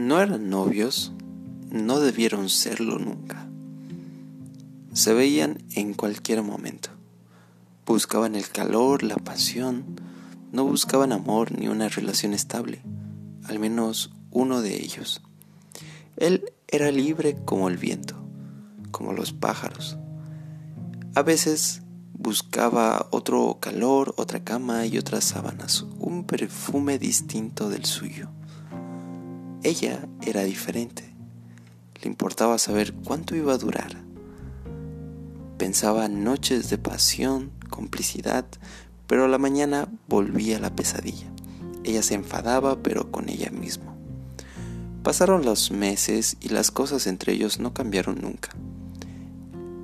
No eran novios, no debieron serlo nunca. Se veían en cualquier momento. Buscaban el calor, la pasión, no buscaban amor ni una relación estable, al menos uno de ellos. Él era libre como el viento, como los pájaros. A veces buscaba otro calor, otra cama y otras sábanas, un perfume distinto del suyo. Ella era diferente. Le importaba saber cuánto iba a durar. Pensaba noches de pasión, complicidad, pero a la mañana volvía la pesadilla. Ella se enfadaba, pero con ella misma. Pasaron los meses y las cosas entre ellos no cambiaron nunca.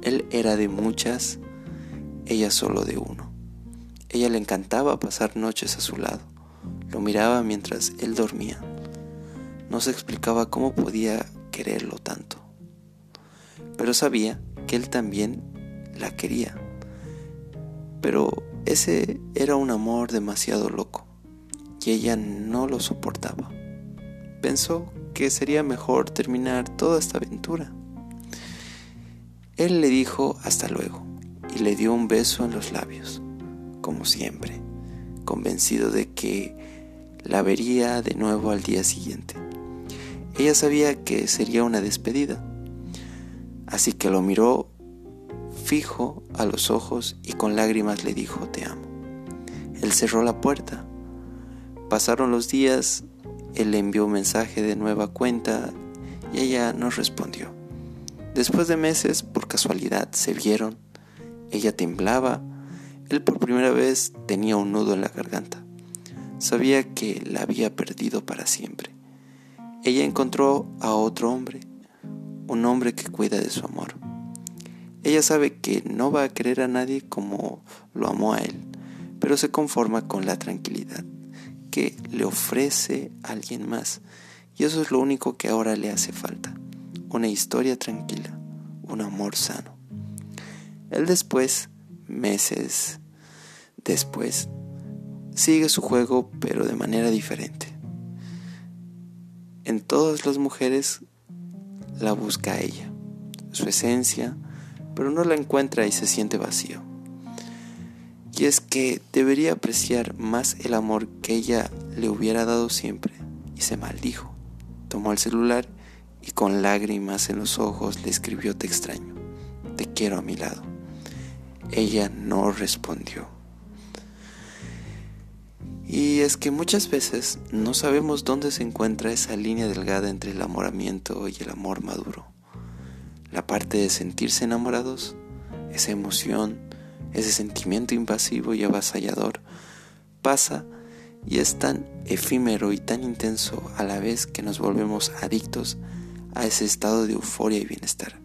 Él era de muchas ella solo de uno. Ella le encantaba pasar noches a su lado. Lo miraba mientras él dormía. No se explicaba cómo podía quererlo tanto. Pero sabía que él también la quería. Pero ese era un amor demasiado loco y ella no lo soportaba. Pensó que sería mejor terminar toda esta aventura. Él le dijo hasta luego y le dio un beso en los labios, como siempre, convencido de que la vería de nuevo al día siguiente. Ella sabía que sería una despedida, así que lo miró fijo a los ojos y con lágrimas le dijo te amo. Él cerró la puerta. Pasaron los días, él le envió un mensaje de nueva cuenta y ella no respondió. Después de meses, por casualidad, se vieron ella temblaba. Él por primera vez tenía un nudo en la garganta. Sabía que la había perdido para siempre. Ella encontró a otro hombre, un hombre que cuida de su amor. Ella sabe que no va a querer a nadie como lo amó a él, pero se conforma con la tranquilidad que le ofrece alguien más. Y eso es lo único que ahora le hace falta. Una historia tranquila, un amor sano. Él después, meses después, sigue su juego pero de manera diferente. En todas las mujeres la busca ella, su esencia, pero no la encuentra y se siente vacío. Y es que debería apreciar más el amor que ella le hubiera dado siempre y se maldijo. Tomó el celular y con lágrimas en los ojos le escribió te extraño, te quiero a mi lado. Ella no respondió. Es que muchas veces no sabemos dónde se encuentra esa línea delgada entre el amoramiento y el amor maduro. La parte de sentirse enamorados, esa emoción, ese sentimiento invasivo y avasallador, pasa y es tan efímero y tan intenso a la vez que nos volvemos adictos a ese estado de euforia y bienestar.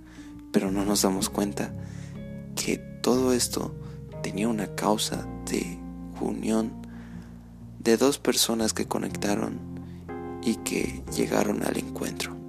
Pero no nos damos cuenta que todo esto tenía una causa de unión de dos personas que conectaron y que llegaron al encuentro.